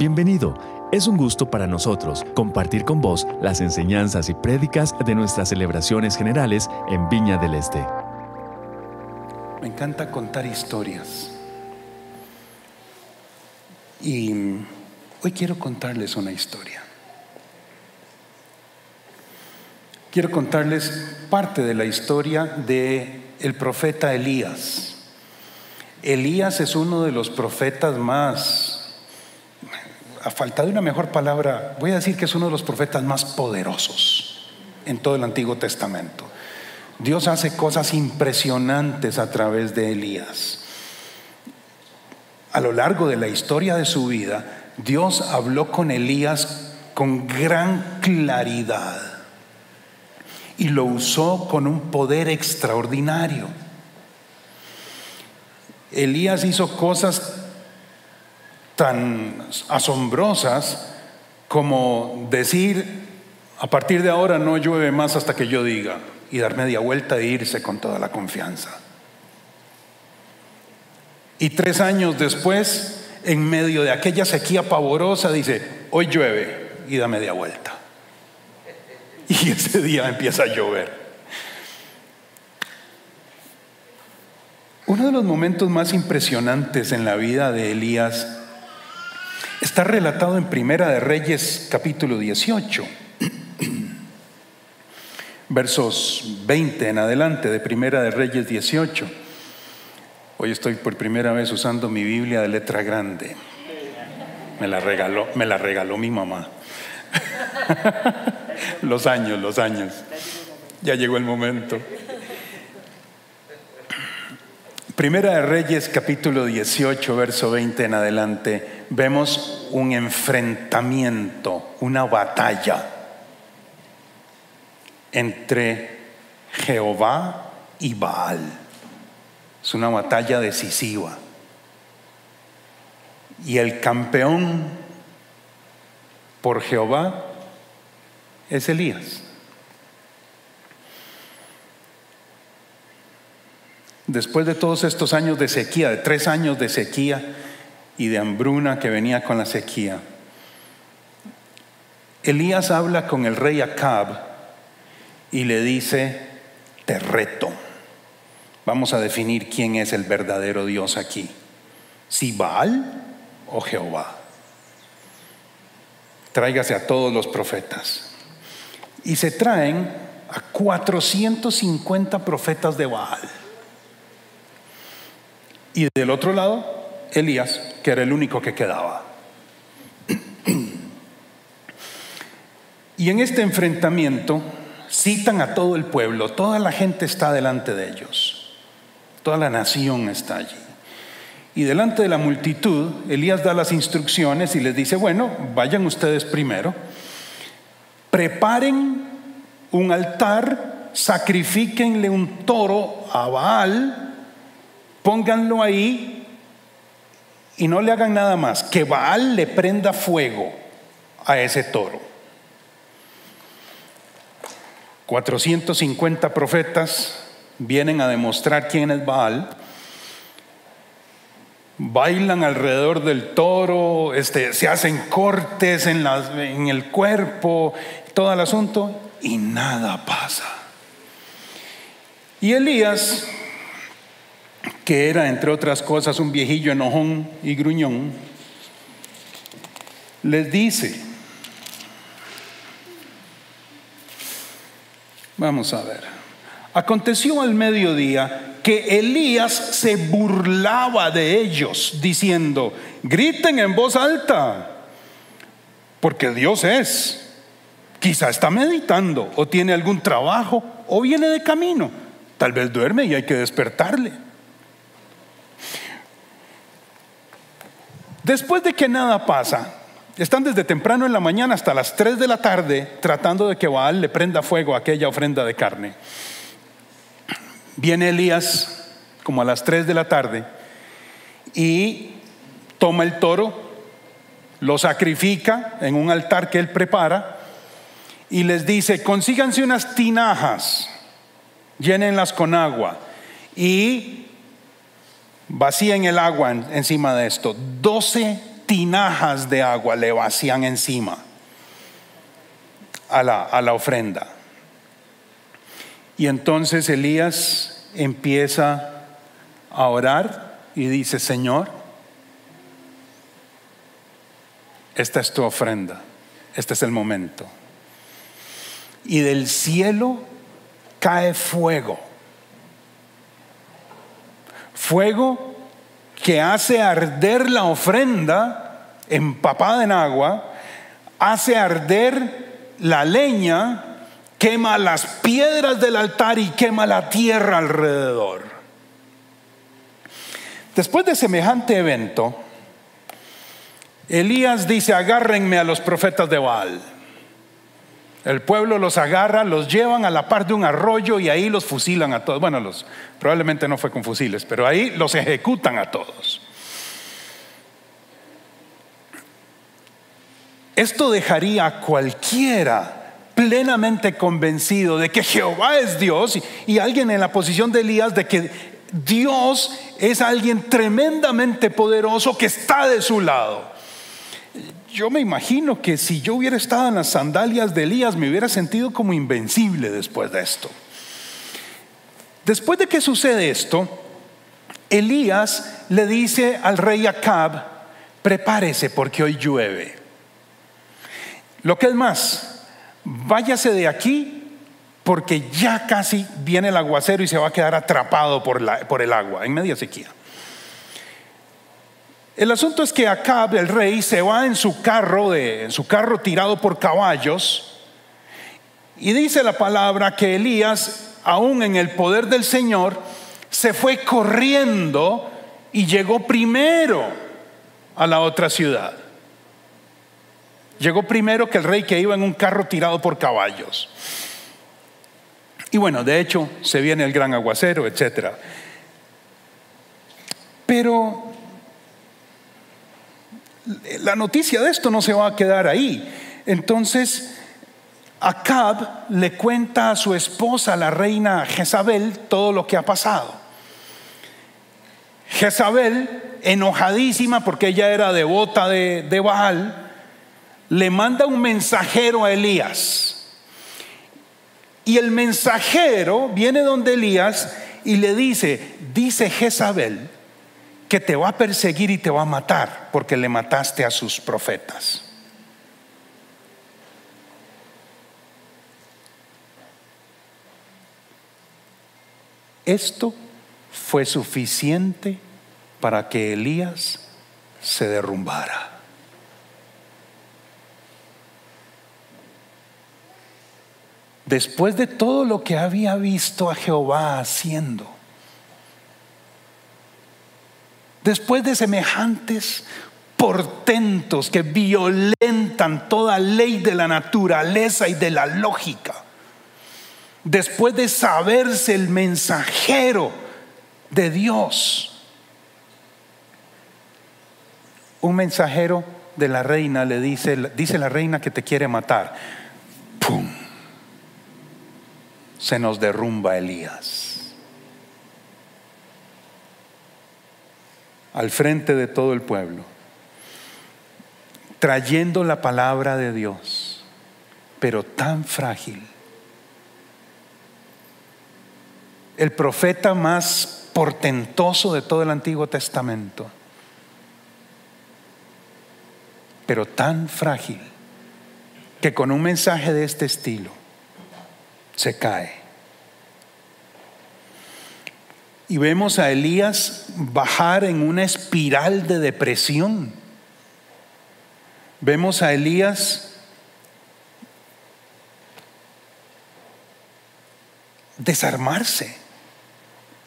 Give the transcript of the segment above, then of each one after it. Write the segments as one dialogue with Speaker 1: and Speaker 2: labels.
Speaker 1: Bienvenido. Es un gusto para nosotros compartir con vos las enseñanzas y prédicas de nuestras celebraciones generales en Viña del Este.
Speaker 2: Me encanta contar historias. Y hoy quiero contarles una historia. Quiero contarles parte de la historia de el profeta Elías. Elías es uno de los profetas más, a falta de una mejor palabra, voy a decir que es uno de los profetas más poderosos en todo el Antiguo Testamento. Dios hace cosas impresionantes a través de Elías. A lo largo de la historia de su vida, Dios habló con Elías con gran claridad y lo usó con un poder extraordinario. Elías hizo cosas tan asombrosas como decir, a partir de ahora no llueve más hasta que yo diga, y dar media vuelta e irse con toda la confianza. Y tres años después, en medio de aquella sequía pavorosa, dice, hoy llueve y da media vuelta. Y ese día empieza a llover. Uno de los momentos más impresionantes en la vida de Elías está relatado en Primera de Reyes capítulo 18, versos 20 en adelante de Primera de Reyes 18. Hoy estoy por primera vez usando mi Biblia de letra grande. Me la regaló, me la regaló mi mamá. los años, los años. Ya llegó el momento. Primera de Reyes capítulo 18, verso 20 en adelante, vemos un enfrentamiento, una batalla entre Jehová y Baal. Es una batalla decisiva. Y el campeón por Jehová es Elías. Después de todos estos años de sequía, de tres años de sequía y de hambruna que venía con la sequía, Elías habla con el rey Acab y le dice, te reto. Vamos a definir quién es el verdadero Dios aquí, si Baal o Jehová. Tráigase a todos los profetas. Y se traen a 450 profetas de Baal. Y del otro lado, Elías, que era el único que quedaba. Y en este enfrentamiento citan a todo el pueblo, toda la gente está delante de ellos, toda la nación está allí. Y delante de la multitud, Elías da las instrucciones y les dice, bueno, vayan ustedes primero, preparen un altar, sacrifíquenle un toro a Baal, pónganlo ahí y no le hagan nada más, que Baal le prenda fuego a ese toro. 450 profetas vienen a demostrar quién es Baal, bailan alrededor del toro, este, se hacen cortes en, en el cuerpo, todo el asunto, y nada pasa. Y Elías que era, entre otras cosas, un viejillo enojón y gruñón, les dice, vamos a ver, aconteció al mediodía que Elías se burlaba de ellos, diciendo, griten en voz alta, porque Dios es. Quizá está meditando o tiene algún trabajo o viene de camino. Tal vez duerme y hay que despertarle. Después de que nada pasa, están desde temprano en la mañana hasta las 3 de la tarde tratando de que Baal le prenda fuego a aquella ofrenda de carne. Viene Elías como a las 3 de la tarde y toma el toro, lo sacrifica en un altar que él prepara y les dice, consíganse unas tinajas, llénenlas con agua y vacíen el agua encima de esto. Doce tinajas de agua le vacían encima a la, a la ofrenda. Y entonces Elías empieza a orar y dice, Señor, esta es tu ofrenda, este es el momento. Y del cielo cae fuego. Fuego que hace arder la ofrenda empapada en agua, hace arder la leña, quema las piedras del altar y quema la tierra alrededor. Después de semejante evento, Elías dice, agárrenme a los profetas de Baal. El pueblo los agarra, los llevan a la par de un arroyo y ahí los fusilan a todos. Bueno, los, probablemente no fue con fusiles, pero ahí los ejecutan a todos. Esto dejaría a cualquiera plenamente convencido de que Jehová es Dios y alguien en la posición de Elías de que Dios es alguien tremendamente poderoso que está de su lado yo me imagino que si yo hubiera estado en las sandalias de Elías me hubiera sentido como invencible después de esto. Después de que sucede esto, Elías le dice al rey Acab, prepárese porque hoy llueve. Lo que es más, váyase de aquí porque ya casi viene el aguacero y se va a quedar atrapado por, el agua en media sequía. El asunto es que Acab, el rey, se va en su carro, en su carro tirado por caballos, y dice la palabra que Elías, aún en el poder del Señor, se fue corriendo y llegó primero a la otra ciudad. Llegó primero que el rey que iba en un carro tirado por caballos. Y bueno, de hecho, se viene el gran aguacero, etc. Pero la noticia de esto no se va a quedar ahí. Entonces, Acab le cuenta a su esposa, la reina Jezabel, todo lo que ha pasado. Jezabel, enojadísima porque ella era devota de, de Baal, le manda un mensajero a Elías. Y el mensajero viene donde Elías y le dice, dice Jezabel, que te va a perseguir y te va a matar porque le mataste a sus profetas. Esto fue suficiente para que Elías se derrumbara. Después de todo lo que había visto a Jehová haciendo, Después de semejantes portentos que violentan toda ley de la naturaleza y de la lógica, después de saberse el mensajero de Dios, un mensajero de la reina le dice, dice la reina que te quiere matar. ¡Pum! Se nos derrumba Elías. Al frente de todo el pueblo, trayendo la palabra de Dios, pero tan frágil. El profeta más portentoso de todo el Antiguo Testamento, pero tan frágil que con un mensaje de este estilo se cae. Y vemos a Elías bajar en una espiral de depresión. Vemos a Elías desarmarse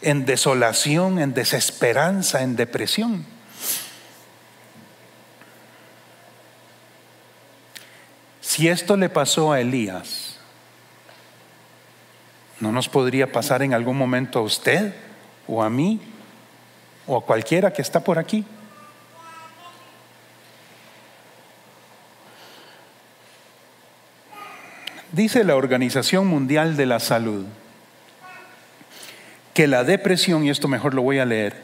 Speaker 2: en desolación, en desesperanza, en depresión. Si esto le pasó a Elías, ¿no nos podría pasar en algún momento a usted? O a mí o a cualquiera que está por aquí. Dice la Organización Mundial de la Salud que la depresión, y esto mejor lo voy a leer,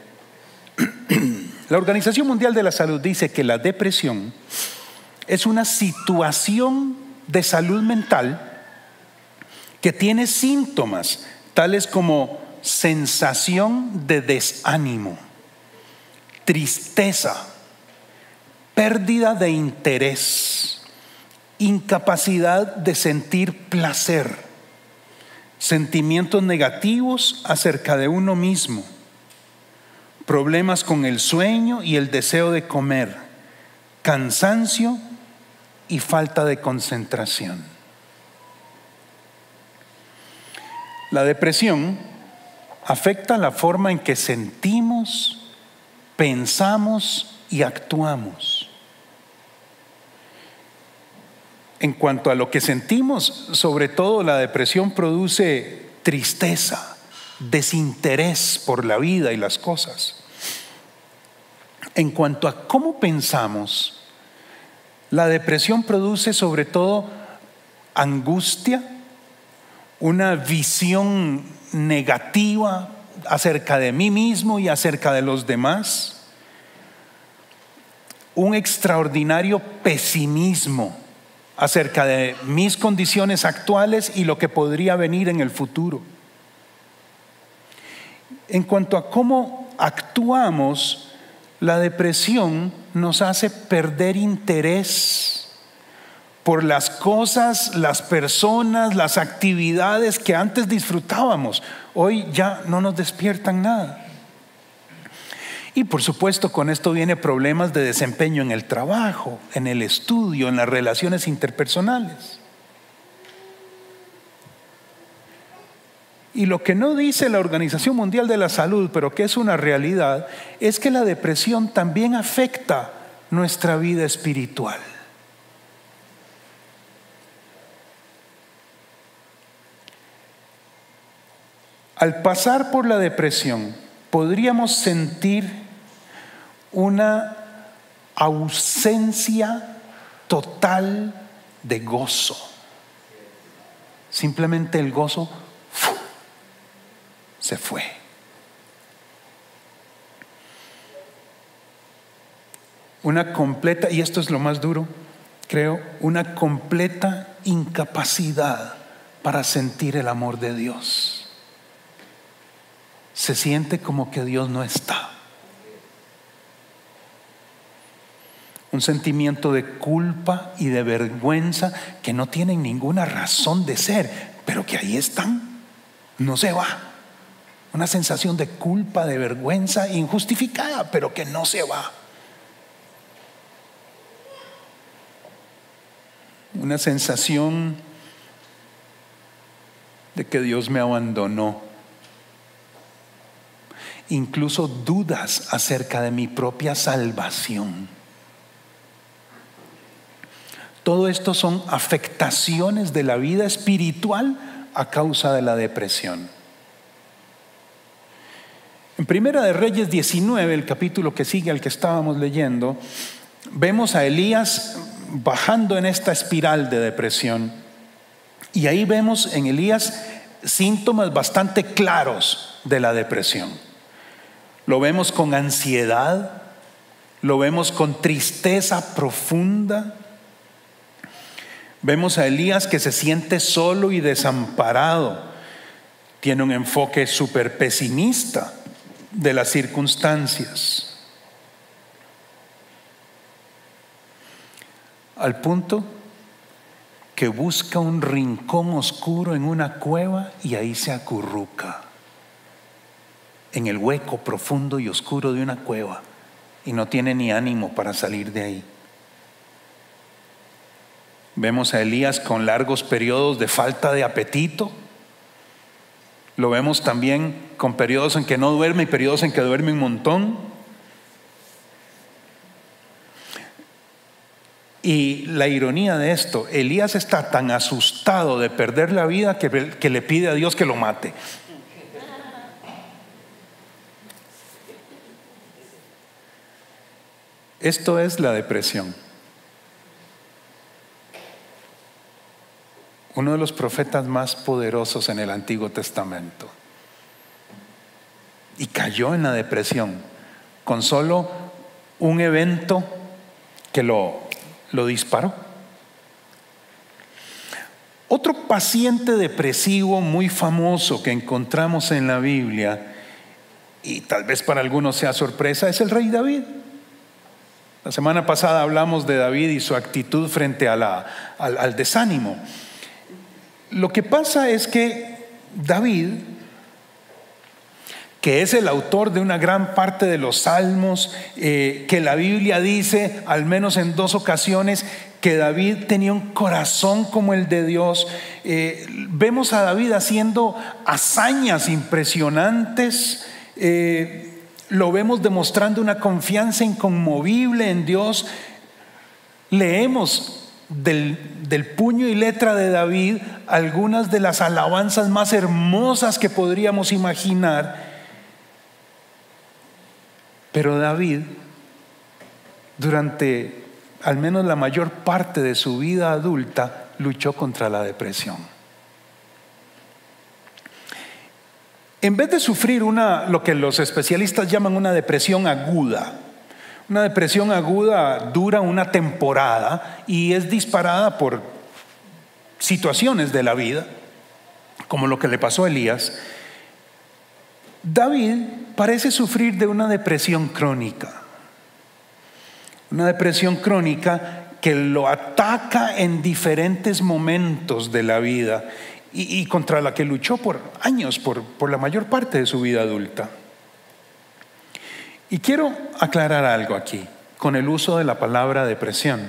Speaker 2: La Organización Mundial de la Salud dice que la depresión es una situación de salud mental que tiene síntomas tales como sensación de desánimo, tristeza, pérdida de interés, incapacidad de sentir placer, sentimientos negativos acerca de uno mismo, problemas con el sueño y el deseo de comer, cansancio y falta de concentración. La depresión afecta la forma en que sentimos, pensamos y actuamos. En cuanto a lo que sentimos, sobre todo la depresión produce tristeza, desinterés por la vida y las cosas. En cuanto a cómo pensamos, la depresión produce sobre todo angustia, una visión negativa acerca de mí mismo y acerca de los demás, un extraordinario pesimismo acerca de mis condiciones actuales y lo que podría venir en el futuro. En cuanto a cómo actuamos, la depresión nos hace perder interés por las cosas, las personas, las actividades que antes disfrutábamos. Hoy ya no nos despiertan nada. Y por supuesto con esto viene problemas de desempeño en el trabajo, en el estudio, en las relaciones interpersonales. Y lo que no dice la Organización Mundial de la Salud, pero que es una realidad, es que la depresión también afecta nuestra vida espiritual. Al pasar por la depresión, podríamos sentir una ausencia total de gozo. Simplemente el gozo se fue. Una completa, y esto es lo más duro, creo, una completa incapacidad para sentir el amor de Dios. Se siente como que Dios no está. un sentimiento de culpa y de vergüenza que no tienen ninguna razón de ser, pero que ahí están, no se va. Una sensación de culpa, de vergüenza injustificada, pero que no se va. Una sensación de que Dios me abandonó. Incluso dudas acerca de mi propia salvación. Todo esto son afectaciones de la vida espiritual a causa de la depresión. En Primera de Reyes 19, el capítulo que sigue al que estábamos leyendo, vemos a Elías bajando en esta espiral de depresión. Y ahí vemos en Elías síntomas bastante claros de la depresión. Lo vemos con ansiedad, lo vemos con tristeza profunda, Vemos a Elías que se siente solo y desamparado. Tiene un enfoque súper pesimista de las circunstancias. Al punto que busca un rincón oscuro en una cueva y ahí se acurruca, en el hueco profundo y oscuro de una cueva, y no tiene ni ánimo para salir de ahí. Vemos a Elías con largos periodos de falta de apetito. Lo vemos también con periodos en que no duerme y periodos en que duerme un montón. Y la ironía de esto, Elías está tan asustado de perder la vida que, que le pide a Dios que lo mate. Esto es la depresión. uno de los profetas más poderosos en el Antiguo Testamento. Y cayó en la depresión con solo un evento que lo, lo disparó. Otro paciente depresivo muy famoso que encontramos en la Biblia, y tal vez para algunos sea sorpresa, es el rey David. La semana pasada hablamos de David y su actitud frente al, al desánimo. Lo que pasa es que David que es el autor de una gran parte de los salmos, eh, que la Biblia dice, al menos en dos ocasiones, que David tenía un corazón como el de Dios. Eh, vemos a David haciendo hazañas impresionantes. Eh, lo vemos demostrando una confianza inconmovible en Dios. Leemos del, del, puño y letra de David algunas de las alabanzas más hermosas que podríamos imaginar. Pero David, durante al menos la mayor parte de su vida adulta, luchó contra la depresión. En vez de sufrir una, lo que los especialistas llaman una depresión aguda, una depresión aguda dura una temporada y es disparada por situaciones de la vida, como lo que le pasó a Elías, David parece sufrir de una depresión crónica. Una depresión crónica que lo ataca en diferentes momentos de la vida y, contra la que luchó por años, por, la mayor parte de su vida adulta. Y quiero aclarar algo aquí con el uso de la palabra depresión.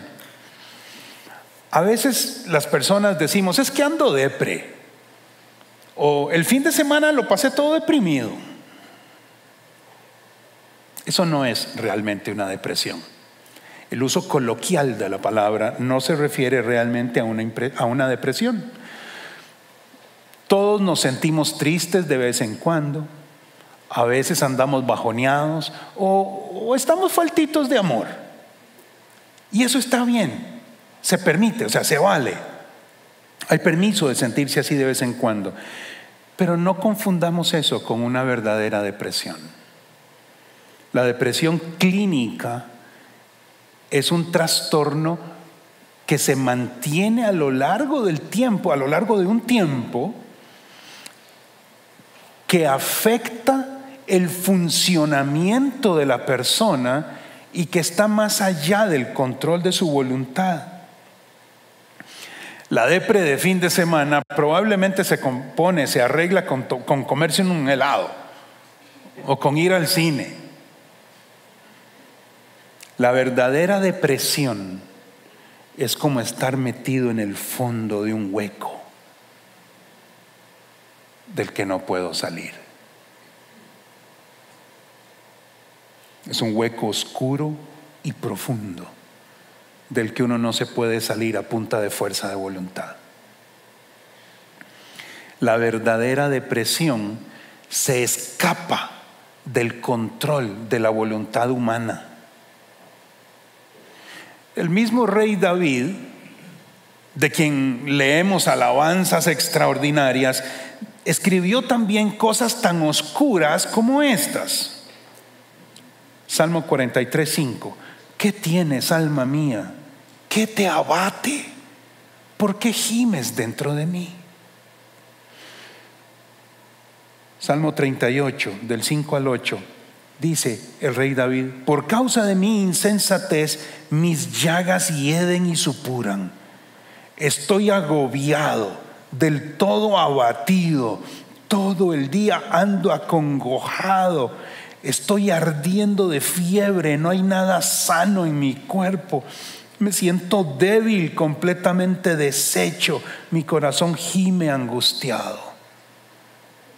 Speaker 2: A veces las personas decimos, es que ando depre. O el fin de semana lo pasé todo deprimido. Eso no es realmente una depresión. El uso coloquial de la palabra no se refiere realmente a una depresión. Todos nos sentimos tristes de vez en cuando, a veces andamos bajoneados o, o estamos faltitos de amor. Y eso está bien, se permite, o sea, se vale. Hay permiso de sentirse así de vez en cuando. Pero no confundamos eso con una verdadera depresión. La depresión clínica es un trastorno que se mantiene a lo largo del tiempo, a lo largo de un tiempo, que afecta el funcionamiento de la persona y que está más allá del control de su voluntad. La depre de fin de semana probablemente se compone, se arregla con, con comerse un helado o con ir al cine la verdadera depresión es como estar metido en el fondo de un hueco del que no puedo salir. Es un hueco oscuro y profundo del que uno no se puede salir a punta de fuerza de voluntad. La verdadera depresión se escapa del control de la voluntad humana el mismo rey David, de quien leemos alabanzas extraordinarias, escribió también cosas tan oscuras como estas. Salmo 43, 5. ¿Qué tienes, alma mía? ¿Qué te abate? ¿Por qué gimes dentro de mí? Salmo 38, del 5 al 8 dice el rey David, por causa de mi insensatez, mis llagas hieden y supuran. Estoy agobiado, del todo abatido, todo el día ando acongojado, estoy ardiendo de fiebre, no hay nada sano en mi cuerpo. Me siento débil, completamente deshecho, mi corazón gime angustiado.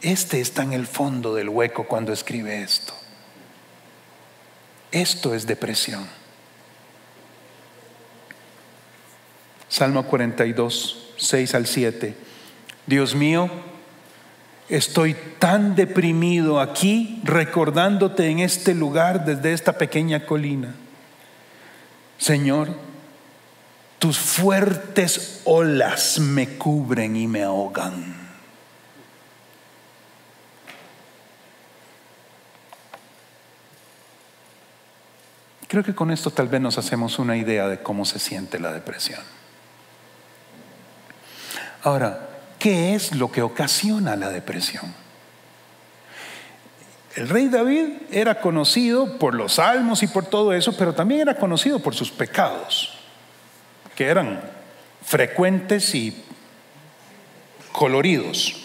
Speaker 2: Este está en el fondo del hueco cuando escribe esto. Esto es depresión. Salmo 42, 6 al 7. Dios mío, estoy tan deprimido aquí recordándote en este lugar desde esta pequeña colina. Señor, tus fuertes olas me cubren y me ahogan. Creo que con esto tal vez nos hacemos una idea de cómo se siente la depresión. Ahora, ¿qué es lo que ocasiona la depresión? El rey David era conocido por los salmos y por todo eso, pero también era conocido por sus pecados, que eran frecuentes y coloridos.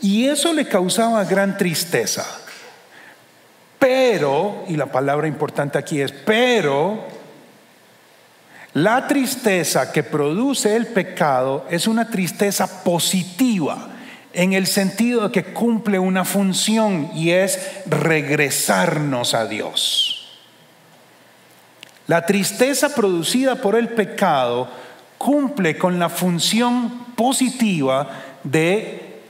Speaker 2: Y eso le causaba gran tristeza. Pero, y la palabra importante aquí es, pero la tristeza que produce el pecado es una tristeza positiva en el sentido de que cumple una función y es regresarnos a Dios. La tristeza producida por el pecado cumple con la función positiva de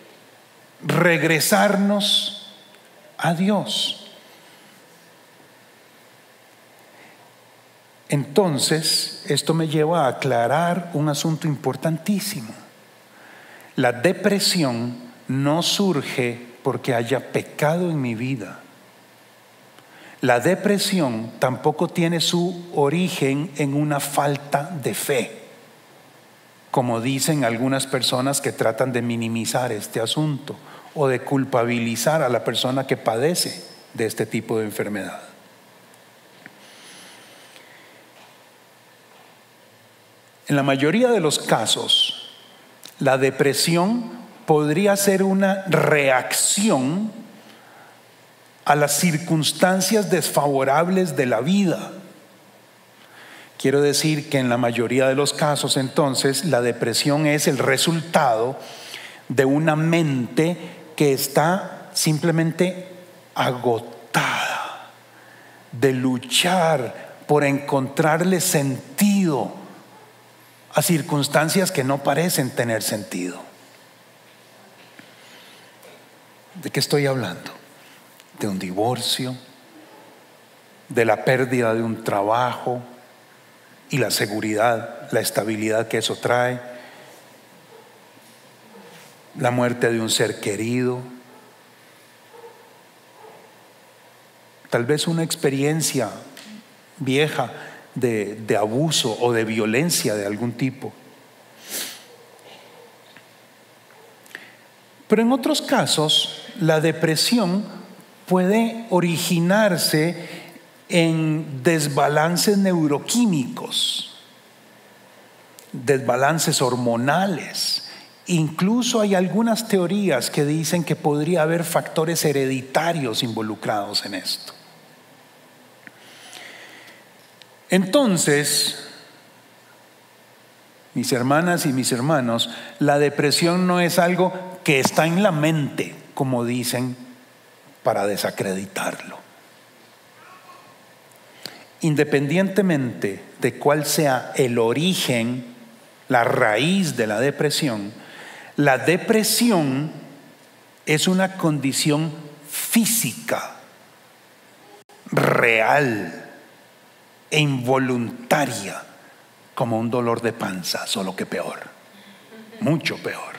Speaker 2: regresarnos a Dios. Entonces, esto me lleva a aclarar un asunto importantísimo. La depresión no surge porque haya pecado en mi vida. La depresión tampoco tiene su origen en una falta de fe, como dicen algunas personas que tratan de minimizar este asunto o de culpabilizar a la persona que padece de este tipo de enfermedad. En la mayoría de los casos, la depresión podría ser una reacción a las circunstancias desfavorables de la vida. Quiero decir que en la mayoría de los casos entonces la depresión es el resultado de una mente que está simplemente agotada de luchar por encontrarle sentido a circunstancias que no parecen tener sentido. ¿De qué estoy hablando? De un divorcio, de la pérdida de un trabajo y la seguridad, la estabilidad que eso trae, la muerte de un ser querido, tal vez una experiencia vieja de, abuso o de violencia de algún tipo. Pero en otros casos, la depresión puede originarse en desbalances neuroquímicos, desbalances hormonales. Incluso hay algunas teorías que dicen que podría haber factores hereditarios involucrados en esto. Entonces, mis hermanas y mis hermanos, la depresión no es algo que está en la mente, como dicen, para desacreditarlo. Independientemente de cuál sea el origen, la raíz de la depresión, la depresión es una condición física, real e involuntaria como un dolor de panza, solo que peor, mucho peor.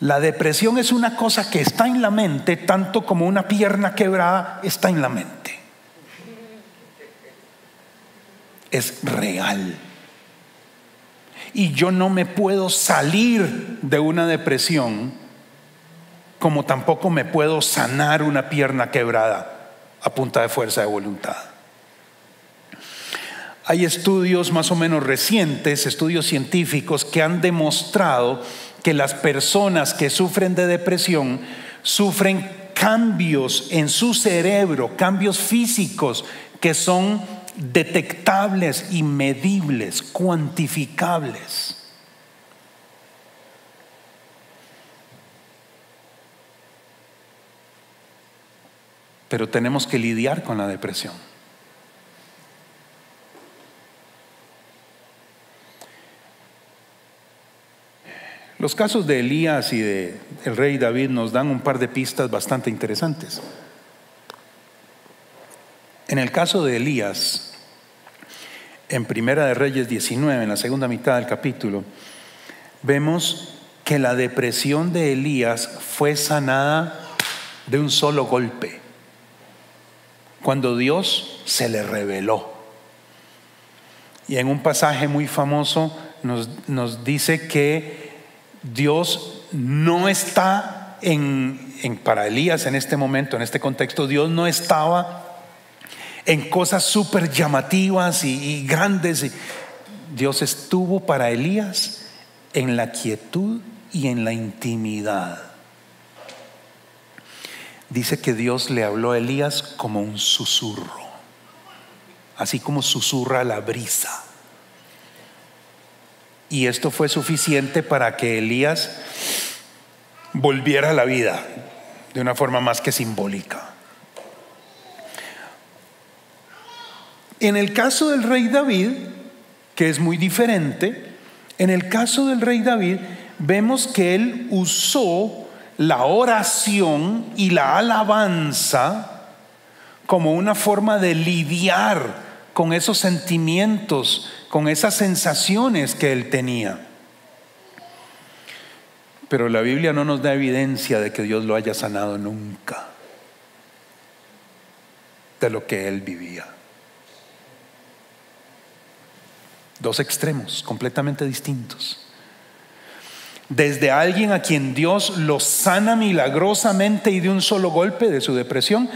Speaker 2: La depresión es una cosa que está en la mente tanto como una pierna quebrada está en la mente. Es real. Y yo no me puedo salir de una depresión como tampoco me puedo sanar una pierna quebrada a punta de fuerza de voluntad. Hay estudios más o menos recientes, estudios científicos, que han demostrado que las personas que sufren de depresión sufren cambios en su cerebro, cambios físicos que son detectables y medibles, cuantificables. Pero tenemos que lidiar con la depresión. Los casos de Elías y de el rey David nos dan un par de pistas bastante interesantes. En el caso de Elías, en Primera de Reyes 19, en la segunda mitad del capítulo, vemos que la depresión de Elías fue sanada de un solo golpe cuando Dios se le reveló. Y en un pasaje muy famoso nos, nos dice que Dios no está en, en, para Elías en este momento, en este contexto, Dios no estaba en cosas súper llamativas y, y grandes. Dios estuvo para Elías en la quietud y en la intimidad. Dice que Dios le habló a Elías como un susurro, así como susurra la brisa. Y esto fue suficiente para que Elías volviera a la vida de una forma más que simbólica. En el caso del rey David, que es muy diferente, en el caso del rey David vemos que él usó la oración y la alabanza como una forma de lidiar con esos sentimientos, con esas sensaciones que él tenía. Pero la Biblia no nos da evidencia de que Dios lo haya sanado nunca de lo que él vivía. Dos extremos completamente distintos. Desde alguien a quien Dios lo sana milagrosamente y de un solo golpe de su depresión,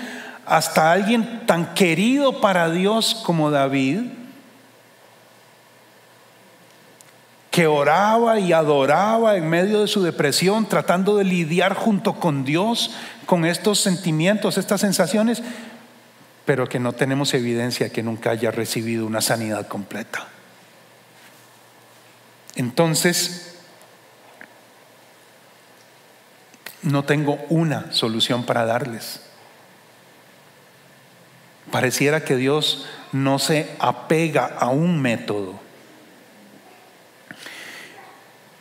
Speaker 2: hasta alguien tan querido para Dios como David, que oraba y adoraba en medio de su depresión, tratando de lidiar junto con Dios con estos sentimientos, estas sensaciones, pero que no tenemos evidencia que nunca haya recibido una sanidad completa. Entonces, no tengo una solución para darles. Pareciera que Dios no se apega a un método.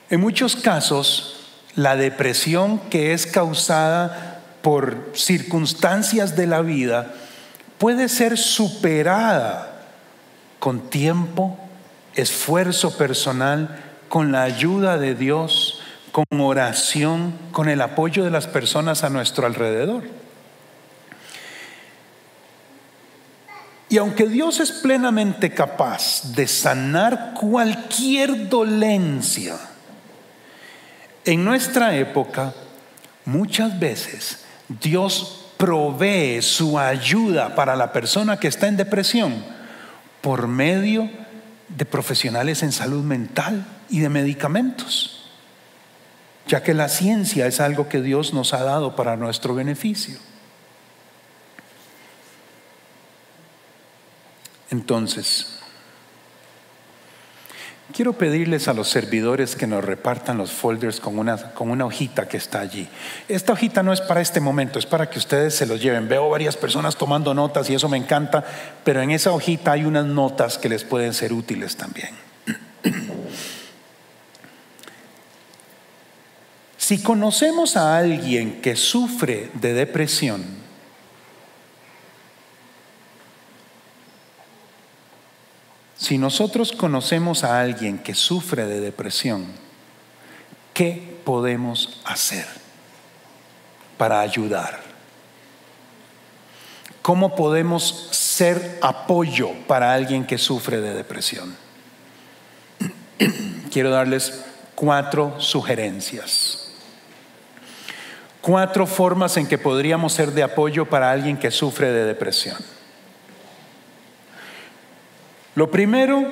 Speaker 2: En muchos casos, la depresión que es causada por circunstancias de la vida puede ser superada con tiempo, esfuerzo personal, con la ayuda de Dios, con oración, con el apoyo de las personas a nuestro alrededor. Y aunque Dios es plenamente capaz de sanar cualquier dolencia, en nuestra época muchas veces Dios provee su ayuda para la persona que está en depresión por medio de profesionales en salud mental y de medicamentos, ya que la ciencia es algo que Dios nos ha dado para nuestro beneficio. Entonces, quiero pedirles a los servidores que nos repartan los folders con una, con una hojita que está allí. Esta hojita no es para este momento, es para que ustedes se los lleven. Veo varias personas tomando notas y eso me encanta, pero en esa hojita hay unas notas que les pueden ser útiles también. Si conocemos a alguien que sufre de depresión, si nosotros conocemos a alguien que sufre de depresión, ¿qué podemos hacer para ayudar? ¿Cómo podemos ser apoyo para alguien que sufre de depresión? Quiero darles cuatro sugerencias cuatro formas en que podríamos ser de apoyo para alguien que sufre de depresión. Lo primero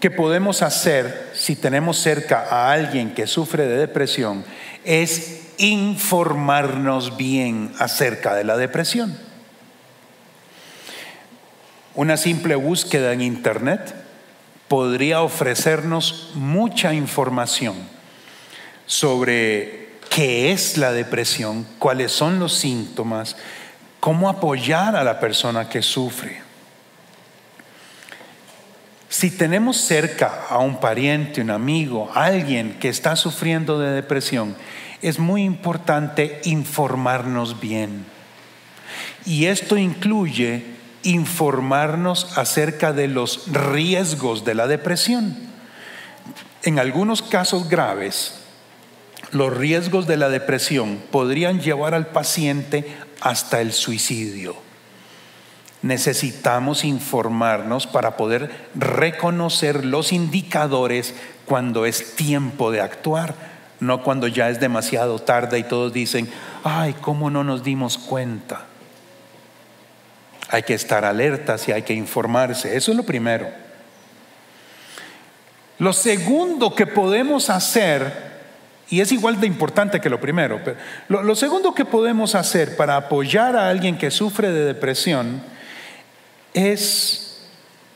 Speaker 2: que podemos hacer si tenemos cerca a alguien que sufre de depresión es informarnos bien acerca de la depresión. Una simple búsqueda en Internet podría ofrecernos mucha información sobre qué es la depresión, cuáles son los síntomas, cómo apoyar a la persona que sufre. Si tenemos cerca a un pariente, un amigo, alguien que está sufriendo de depresión, es muy importante informarnos bien. Y esto incluye informarnos acerca de los riesgos de la depresión. En algunos casos graves, los riesgos de la depresión podrían llevar al paciente hasta el suicidio. Necesitamos informarnos para poder reconocer los indicadores cuando es tiempo de actuar, no cuando ya es demasiado tarde y todos dicen, ay, ¿cómo no nos dimos cuenta? Hay que estar alertas y hay que informarse. Eso es lo primero. Lo segundo que podemos hacer y es igual de importante que lo primero. Lo, lo, segundo que podemos hacer para apoyar a alguien que sufre de depresión es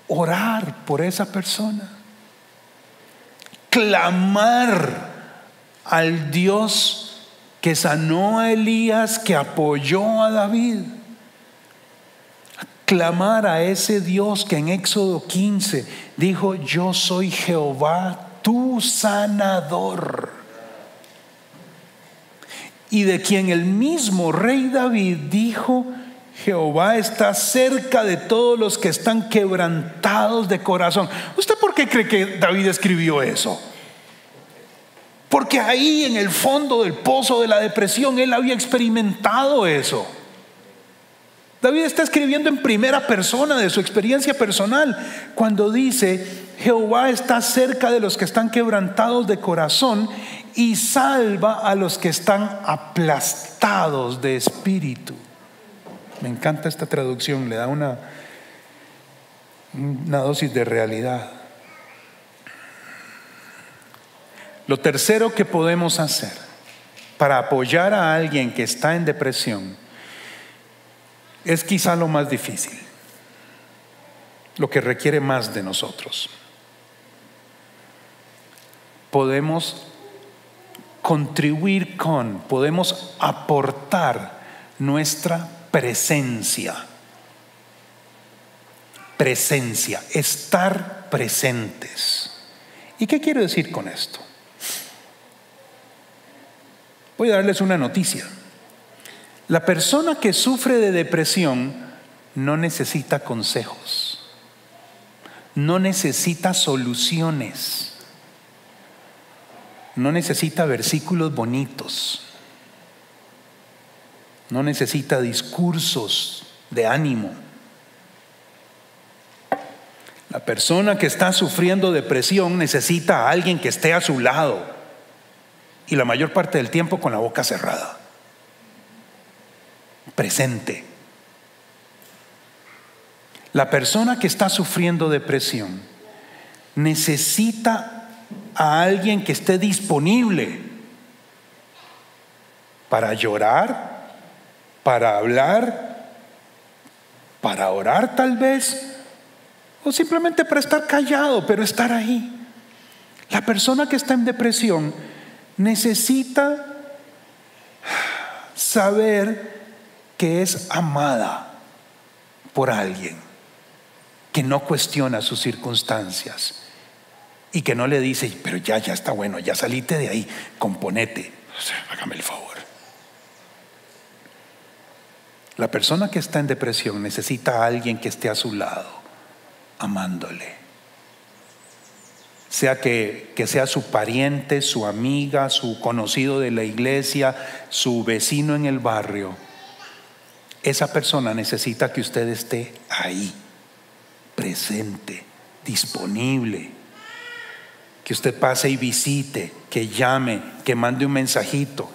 Speaker 2: orar por esa persona. Clamar al Dios que sanó a Elías, que apoyó a David. Clamar a ese Dios que en Éxodo 15 dijo, yo soy Jehová, tu sanador y de quien el mismo rey David dijo, Jehová está cerca de todos los que están quebrantados de corazón. ¿Usted por qué cree que David escribió eso? Porque ahí en el fondo del pozo de la depresión él había experimentado eso. David está escribiendo en primera persona de su experiencia personal cuando dice, Jehová está cerca de los que están quebrantados de corazón y salva a los que están aplastados de espíritu. Me encanta esta traducción, le da una, una dosis de realidad. Lo tercero que podemos hacer para apoyar a alguien que está en depresión es quizá lo más difícil, lo que requiere más de nosotros. Podemos contribuir con, podemos aportar nuestra presencia. Presencia, estar presentes. ¿Y qué quiero decir con esto? Voy a darles una noticia. La persona que sufre de depresión no necesita consejos, no necesita soluciones no necesita versículos bonitos, no necesita discursos de ánimo. La persona que está sufriendo depresión necesita a alguien que esté a su lado y la mayor parte del tiempo con la boca cerrada, presente. La persona que está sufriendo depresión necesita a alguien que esté disponible para llorar, para hablar, para orar tal vez, o simplemente para estar callado, pero estar ahí. La persona que está en depresión necesita saber que es amada por alguien, que no cuestiona sus circunstancias y que no le dice, pero ya, ya está bueno, ya salite de ahí, componete, hágame el favor. La persona que está en depresión necesita a alguien que esté a su lado, amándole. Sea que, que sea su pariente, su amiga, su conocido de la iglesia, su vecino en el barrio. Esa persona necesita que usted esté ahí, presente, disponible que usted pase y visite, que llame, que mande un mensajito.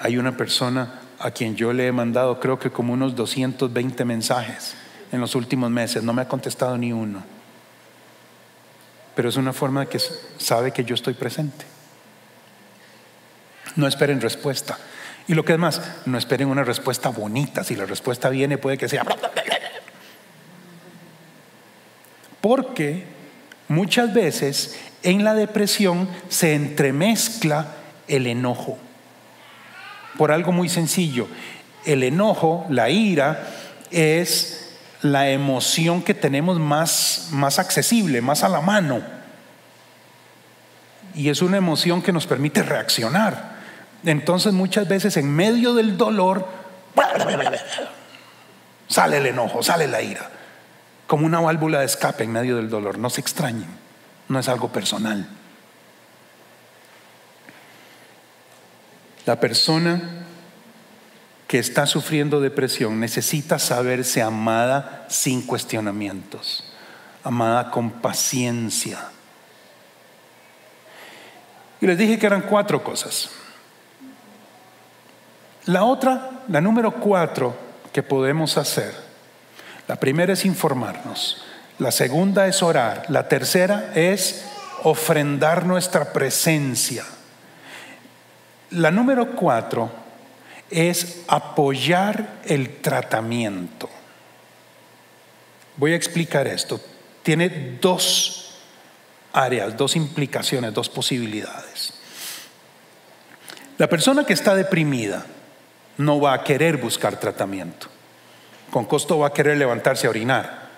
Speaker 2: Hay una persona a quien yo le he mandado creo que como unos 220 mensajes en los últimos meses, no me ha contestado ni uno. Pero es una forma de que sabe que yo estoy presente. No esperen respuesta. Y lo que es más, no esperen una respuesta bonita. Si la respuesta viene puede que sea... Porque Muchas veces en la depresión se entremezcla el enojo. Por algo muy sencillo, el enojo, la ira, es la emoción que tenemos más, más accesible, más a la mano. Y es una emoción que nos permite reaccionar. Entonces muchas veces en medio del dolor sale el enojo, sale la ira como una válvula de escape en medio del dolor. No se extrañen, no es algo personal. La persona que está sufriendo depresión necesita saberse amada sin cuestionamientos, amada con paciencia. Y les dije que eran cuatro cosas. La otra, la número cuatro que podemos hacer, la primera es informarnos, la segunda es orar, la tercera es ofrendar nuestra presencia. La número cuatro es apoyar el tratamiento. Voy a explicar esto. Tiene dos áreas, dos implicaciones, dos posibilidades. La persona que está deprimida no va a querer buscar tratamiento. Con costo va a querer levantarse a orinar.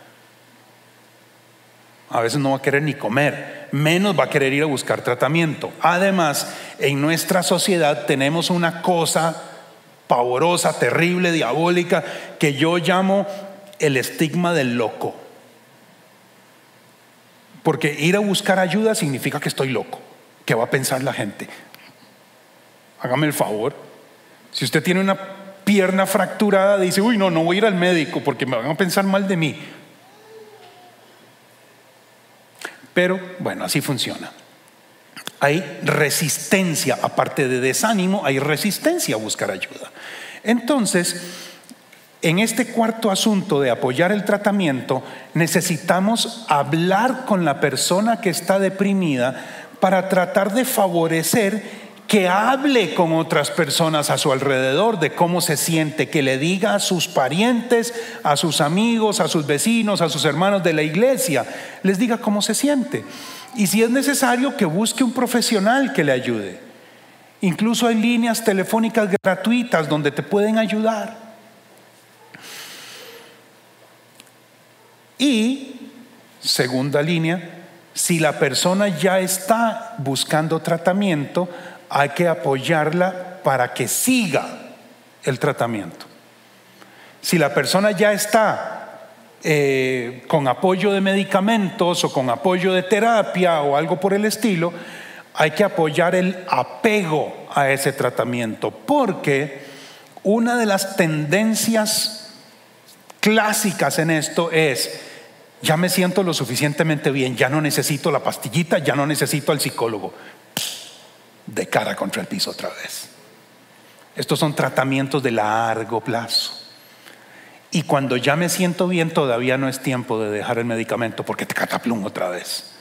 Speaker 2: A veces no va a querer ni comer, menos va a querer ir a buscar tratamiento. Además, en nuestra sociedad tenemos una cosa pavorosa, terrible, diabólica, que yo llamo el estigma del loco. Porque ir a buscar ayuda significa que estoy loco. ¿Qué va a pensar la gente? Hágame el favor. Si usted tiene una pierna fracturada, dice, uy, no, no voy a ir al médico porque me van a pensar mal de mí. Pero bueno, así funciona hay resistencia, aparte de desánimo, hay resistencia a buscar ayuda. Entonces, en este cuarto asunto de apoyar el tratamiento, necesitamos hablar con la persona que está deprimida para tratar de favorecer que hable con otras personas a su alrededor de cómo se siente, que le diga a sus parientes, a sus amigos, a sus vecinos, a sus hermanos de la iglesia, les diga cómo se siente. Y si es necesario, que busque un profesional que le ayude. Incluso hay líneas telefónicas gratuitas donde te pueden ayudar. Y, segunda línea, si la persona ya está buscando tratamiento, hay que apoyarla para que siga el tratamiento. Si la persona ya está eh, con apoyo de medicamentos o con apoyo de terapia o algo por el estilo, hay que apoyar el apego a ese tratamiento, porque una de las tendencias clásicas en esto es, ya me siento lo suficientemente bien, ya no necesito la pastillita, ya no necesito al psicólogo, de cara contra el piso otra vez. Estos son tratamientos de largo plazo. Y cuando ya me siento bien, todavía no es tiempo de dejar el medicamento porque te cataplum otra vez.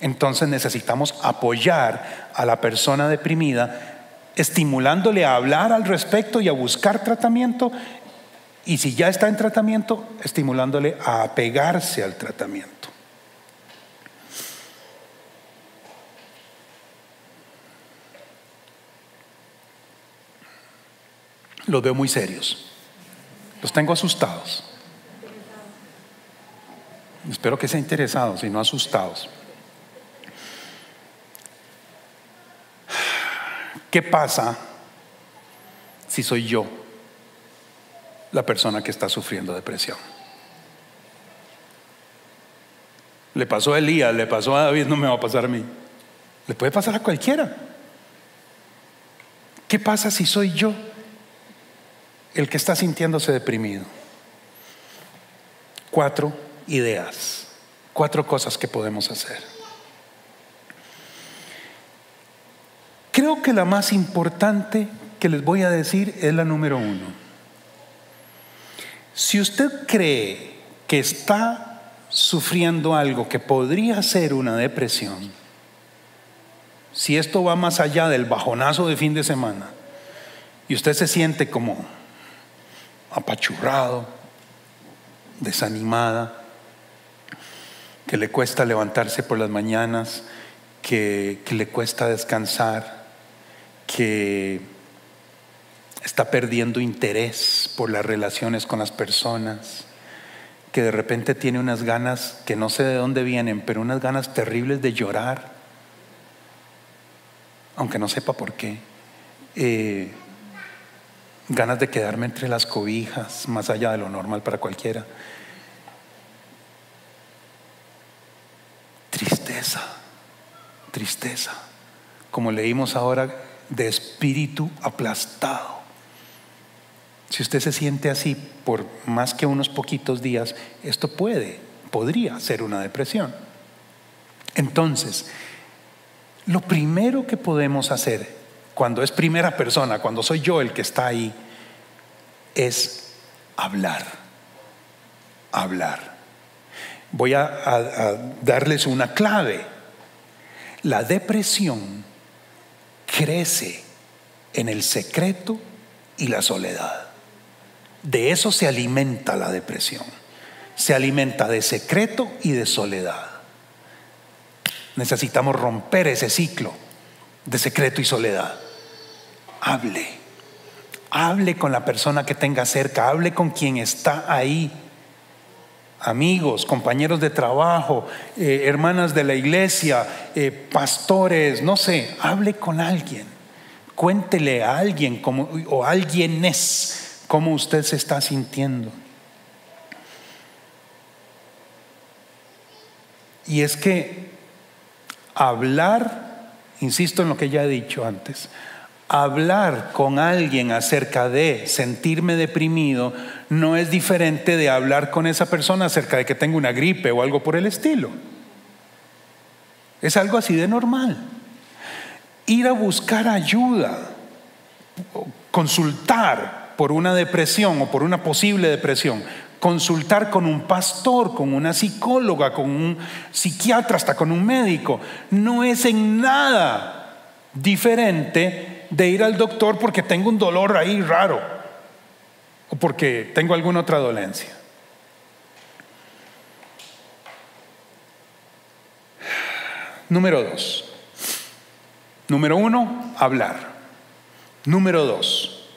Speaker 2: Entonces necesitamos apoyar a la persona deprimida, estimulándole a hablar al respecto y a buscar tratamiento. Y si ya está en tratamiento, estimulándole a apegarse al tratamiento. Los veo muy serios. Los tengo asustados. Espero que sean interesados y no asustados. ¿Qué pasa si soy yo la persona que está sufriendo depresión? Le pasó a Elías, le pasó a David, no me va a pasar a mí. Le puede pasar a cualquiera. ¿Qué pasa si soy yo el que está sintiéndose deprimido. Cuatro ideas, cuatro cosas que podemos hacer. Creo que la más importante que les voy a decir es la número uno. Si usted cree que está sufriendo algo que podría ser una depresión, si esto va más allá del bajonazo de fin de semana y usted se siente como apachurrado, desanimada, que le cuesta levantarse por las mañanas, que, le cuesta descansar, que está perdiendo interés por las relaciones con las personas, que de repente tiene unas ganas que no sé de dónde vienen, pero unas ganas terribles de llorar, aunque no sepa por qué. Eh, ganas de quedarme entre las cobijas, más allá de lo normal para cualquiera. Tristeza, tristeza, como leímos ahora, de espíritu aplastado. Si usted se siente así por más que unos poquitos días, esto puede, podría ser una depresión. Entonces, lo primero que podemos hacer cuando es primera persona, cuando soy yo el que está ahí, es hablar. Hablar. Voy a, darles una clave. La depresión crece en el secreto y la soledad. De eso se alimenta la depresión. Se alimenta de secreto y de soledad. Necesitamos romper ese ciclo de secreto y soledad. Hable, hable con la persona que tenga cerca, hable con quien está ahí. Amigos, compañeros de trabajo, eh, hermanas de la iglesia, eh, pastores, no sé, hable con alguien. Cuéntele a alguien como, o alguien es cómo usted se está sintiendo. Y es que hablar, insisto en lo que ya he dicho antes, hablar con alguien acerca de sentirme deprimido no es diferente de hablar con esa persona acerca de que tengo una gripe o algo por el estilo. Es algo así de normal. Ir a buscar ayuda, consultar por una depresión o por una posible depresión, consultar con un pastor, con una psicóloga, con un psiquiatra, hasta con un médico, no es en nada diferente de ir al doctor porque tengo un dolor ahí raro o porque tengo alguna otra dolencia. Número dos. Número uno, hablar. Número dos,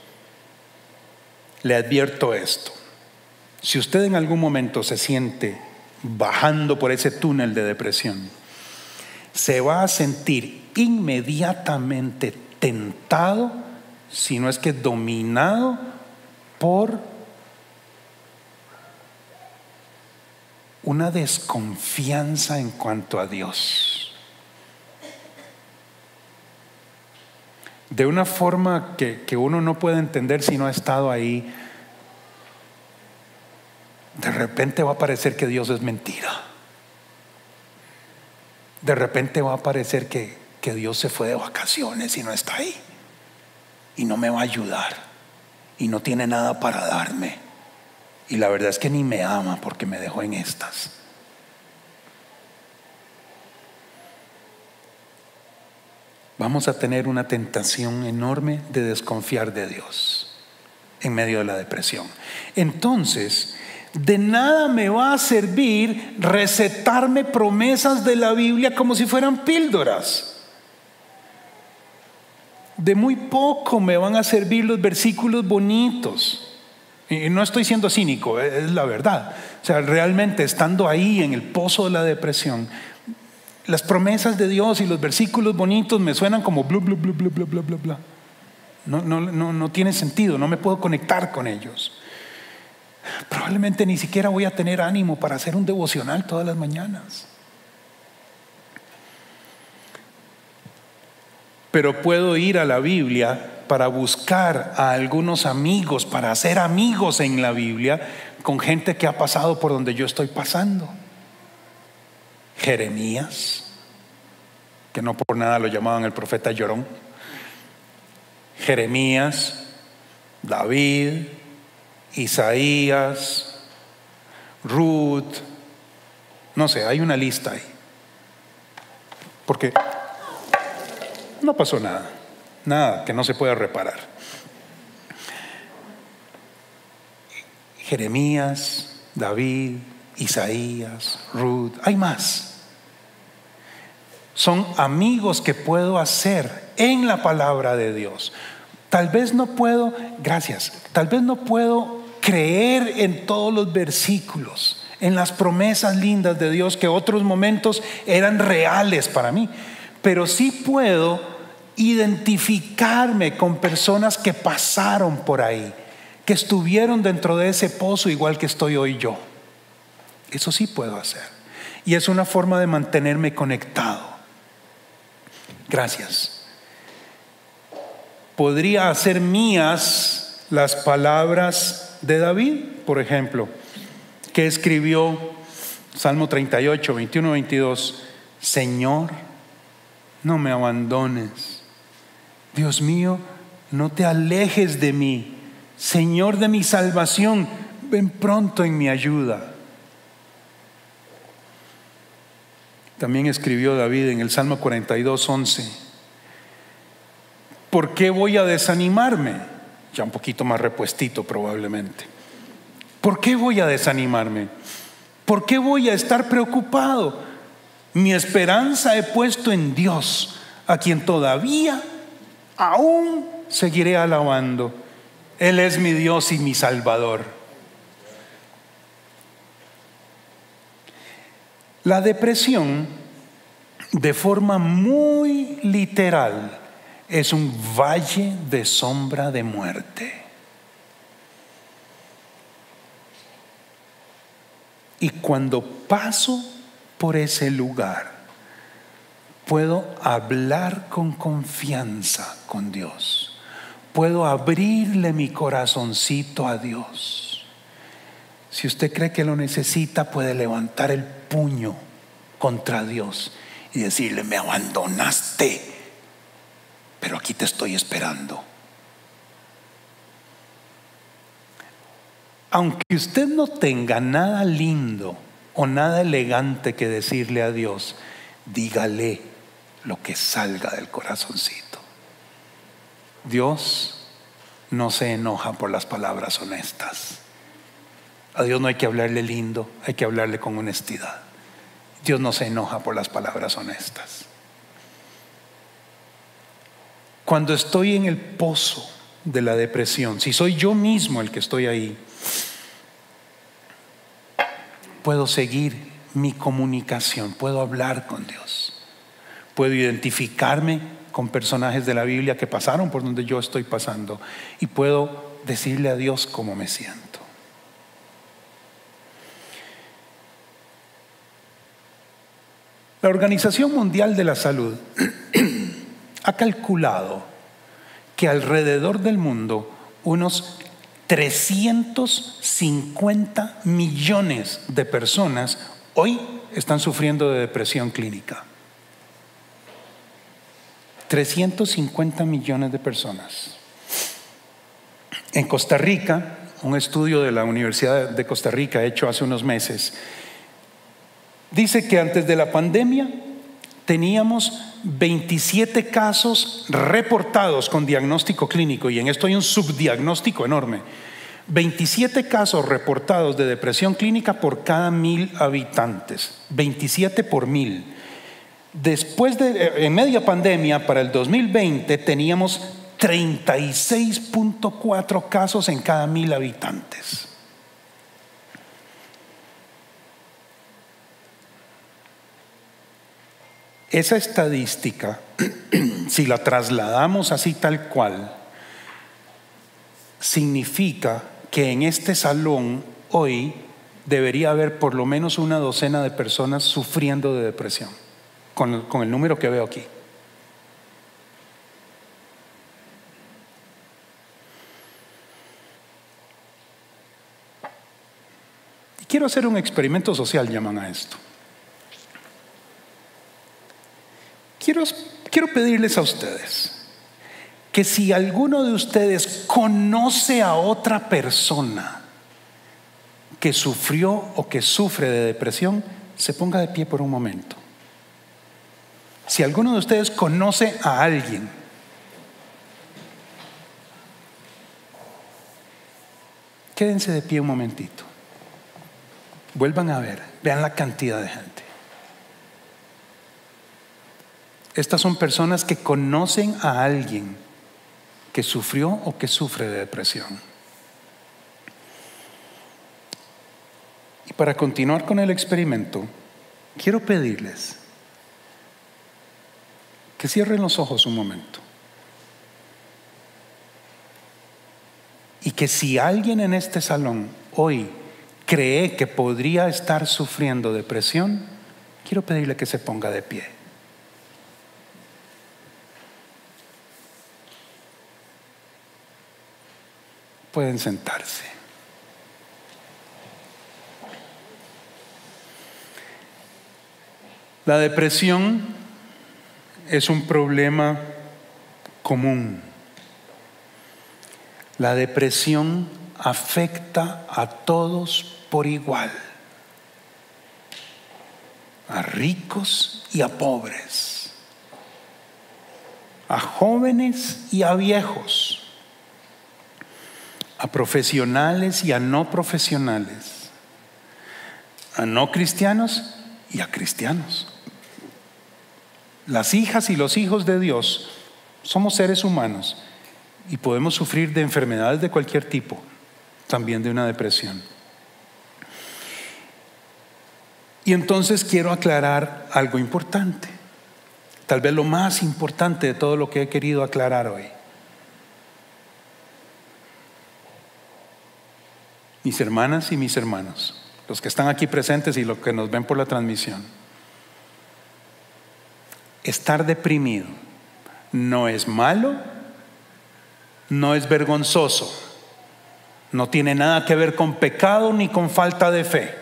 Speaker 2: le advierto esto. Si usted en algún momento se siente bajando por ese túnel de depresión, se va a sentir inmediatamente tentado, si no es que dominado por una desconfianza en cuanto a Dios. De una forma que, que uno no puede entender si no ha estado ahí de repente va a parecer que Dios es mentira. De repente va a parecer que, Dios se fue de vacaciones y no está ahí. Y no me va a ayudar. Y no tiene nada para darme. Y la verdad es que ni me ama porque me dejó en estas. Vamos a tener una tentación enorme de desconfiar de Dios en medio de la depresión. Entonces, de nada me va a servir recetarme promesas de la Biblia como si fueran píldoras. De muy poco me van a servir los versículos bonitos. Y no estoy siendo cínico, es la verdad. O sea, realmente estando ahí en el pozo de la depresión, las promesas de Dios y los versículos bonitos me suenan como bla, bla, bla, bla, bla, bla, bla. No, no, no, no tiene sentido, no me puedo conectar con ellos. Probablemente ni siquiera voy a tener ánimo para hacer un devocional todas las mañanas. Pero puedo ir a la Biblia para buscar a algunos amigos, para hacer amigos en la Biblia con gente que ha pasado por donde yo estoy pasando. Jeremías, que no por nada lo llamaban el profeta llorón. Jeremías, David, Isaías, Ruth, no sé, hay una lista ahí. Porque no pasó nada, nada que no se pueda reparar. Jeremías, David, Isaías, Ruth, hay más. Son amigos que puedo hacer en la palabra de Dios. Tal vez no puedo, gracias, tal vez no puedo creer en todos los versículos, en las promesas lindas de Dios que otros momentos eran reales para mí, pero sí puedo identificarme con personas que pasaron por ahí, que estuvieron dentro de ese pozo igual que estoy hoy yo. Eso sí puedo hacer. Y es una forma de mantenerme conectado. Gracias. Podría hacer mías las palabras de David, por ejemplo, que escribió Salmo 38, 21, 22, Señor, no me abandones. Dios mío, no te alejes de mí. Señor de mi salvación, ven pronto en mi ayuda. También escribió David en el Salmo 42, 11. ¿Por qué voy a desanimarme? Ya un poquito más repuestito probablemente. ¿Por qué voy a desanimarme? ¿Por qué voy a estar preocupado? Mi esperanza he puesto en Dios, a quien todavía aún seguiré alabando. Él es mi Dios y mi Salvador. La depresión, de forma muy literal, es un valle de sombra de muerte. Y cuando paso por ese lugar, puedo hablar con confianza con Dios. Puedo abrirle mi corazoncito a Dios. Si usted cree que lo necesita, puede levantar el puño contra Dios y decirle, me abandonaste, pero aquí te estoy esperando. Aunque usted no tenga nada lindo o nada elegante que decirle a Dios, dígale lo que salga del corazoncito. Dios no se enoja por las palabras honestas. A Dios no hay que hablarle lindo, hay que hablarle con honestidad. Dios no se enoja por las palabras honestas. Cuando estoy en el pozo de la depresión, si soy yo mismo el que estoy ahí, puedo seguir mi comunicación, puedo hablar con Dios, puedo identificarme con personajes de la Biblia que pasaron por donde yo estoy pasando y puedo decirle a Dios cómo me siento. La Organización Mundial de la Salud ha calculado que alrededor del mundo unos 350 millones de personas hoy están sufriendo de depresión clínica. 350 millones de personas. En Costa Rica, un estudio de la Universidad de Costa Rica hecho hace unos meses, dice que antes de la pandemia teníamos 27 casos reportados con diagnóstico clínico, y en esto hay un subdiagnóstico enorme. 27 casos reportados de depresión clínica por cada mil habitantes, 27 por mil. Después de, eh, en media pandemia, para el 2020, teníamos 36.4 casos en cada mil habitantes. Esa estadística, si la trasladamos así tal cual, significa que en este salón hoy debería haber por lo menos una docena de personas sufriendo de depresión, con el, número que veo aquí. Quiero hacer un experimento social, llaman a esto. Quiero, pedirles a ustedes que si alguno de ustedes conoce a otra persona que sufrió o que sufre de depresión, se ponga de pie por un momento. Si alguno de ustedes conoce a alguien quédense de pie un momentito. Vuelvan a ver, vean la cantidad de gente. Estas son personas que conocen a alguien que sufrió o que sufre de depresión. Y para continuar con el experimento, quiero pedirles que cierren los ojos un momento. Y que si alguien en este salón hoy cree que podría estar sufriendo depresión, quiero pedirle que se ponga de pie. Pueden sentarse. La depresión es un problema común. La depresión afecta a todos por igual, a ricos y a pobres, a jóvenes y a viejos, a profesionales y a no profesionales, a no cristianos y a cristianos. Las hijas y los hijos de Dios somos seres humanos y podemos sufrir de enfermedades de cualquier tipo, también de una depresión. Y entonces quiero aclarar algo importante, tal vez lo más importante de todo lo que he querido aclarar hoy. Mis hermanas y mis hermanos, los que están aquí presentes y los que nos ven por la transmisión, estar deprimido no es malo, no es vergonzoso, no tiene nada que ver con pecado ni con falta de fe.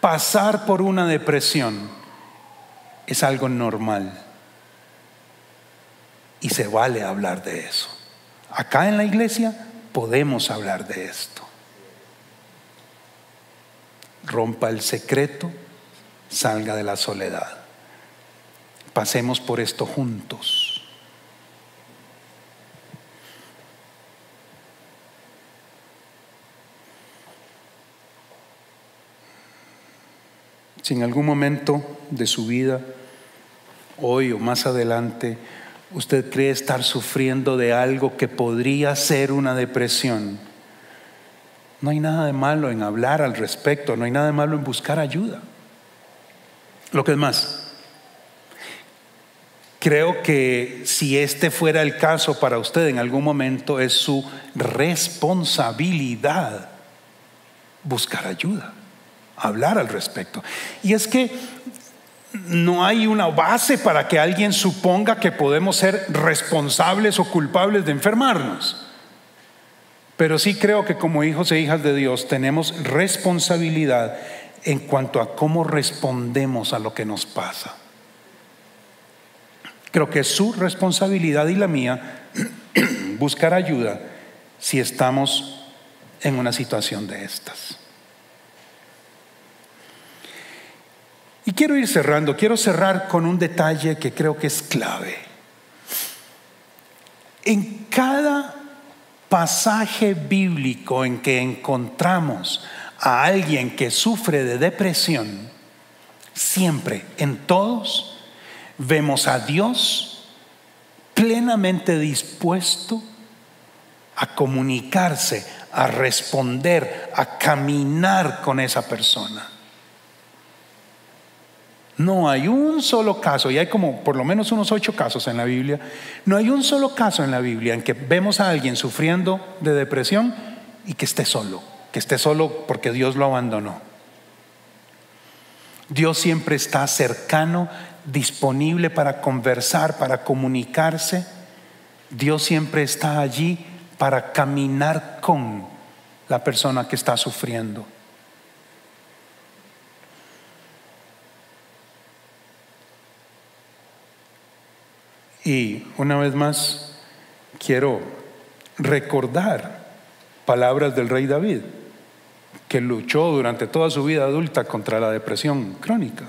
Speaker 2: Pasar por una depresión es algo normal y se vale hablar de eso. Acá en la iglesia podemos hablar de esto. Rompa el secreto, salga de la soledad. Pasemos por esto juntos. Si en algún momento de su vida, hoy o más adelante, usted cree estar sufriendo de algo que podría ser una depresión, no hay nada de malo en hablar al respecto, no hay nada de malo en buscar ayuda. Lo que es más, creo que si este fuera el caso para usted en algún momento, es su responsabilidad buscar ayuda, hablar al respecto. Y es que no hay una base para que alguien suponga que podemos ser responsables o culpables de enfermarnos. Pero sí creo que como hijos e hijas de Dios tenemos responsabilidad en cuanto a cómo respondemos a lo que nos pasa. Creo que es su responsabilidad y la mía buscar ayuda si estamos en una situación de estas. Y quiero ir cerrando, quiero cerrar con un detalle que creo que es clave. En cada pasaje bíblico en que encontramos a alguien que sufre de depresión, siempre, en todos, vemos a Dios plenamente dispuesto a comunicarse, a responder, a caminar con esa persona. No hay un solo caso, y hay como por lo menos unos ocho casos en la Biblia, no hay un solo caso en la Biblia en que vemos a alguien sufriendo de depresión y que esté solo, que esté solo porque Dios lo abandonó. Dios siempre está cercano, disponible para conversar, para comunicarse. Dios siempre está allí para caminar con la persona que está sufriendo. Y una vez más quiero recordar palabras del rey David, que luchó durante toda su vida adulta contra la depresión crónica.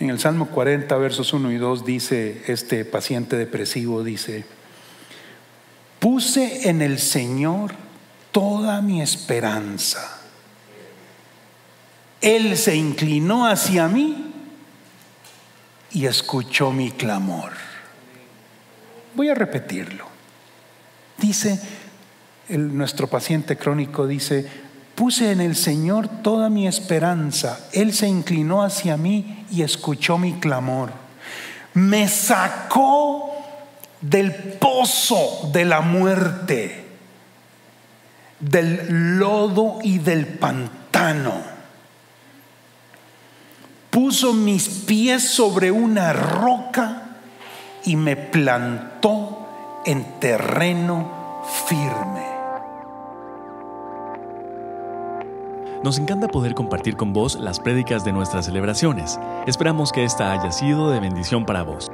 Speaker 2: En el Salmo 40, versos 1 y 2 dice, este paciente depresivo dice, puse en el Señor toda mi esperanza. Él se inclinó hacia mí y escuchó mi clamor. Voy a repetirlo. Dice, nuestro paciente crónico dice, puse en el Señor toda mi esperanza. Él se inclinó hacia mí y escuchó mi clamor. Me sacó del pozo de la muerte, del lodo y del pantano puso mis pies sobre una roca y me plantó en terreno firme.
Speaker 1: Nos encanta poder compartir con vos las prédicas de nuestras celebraciones. Esperamos que esta haya sido de bendición para vos.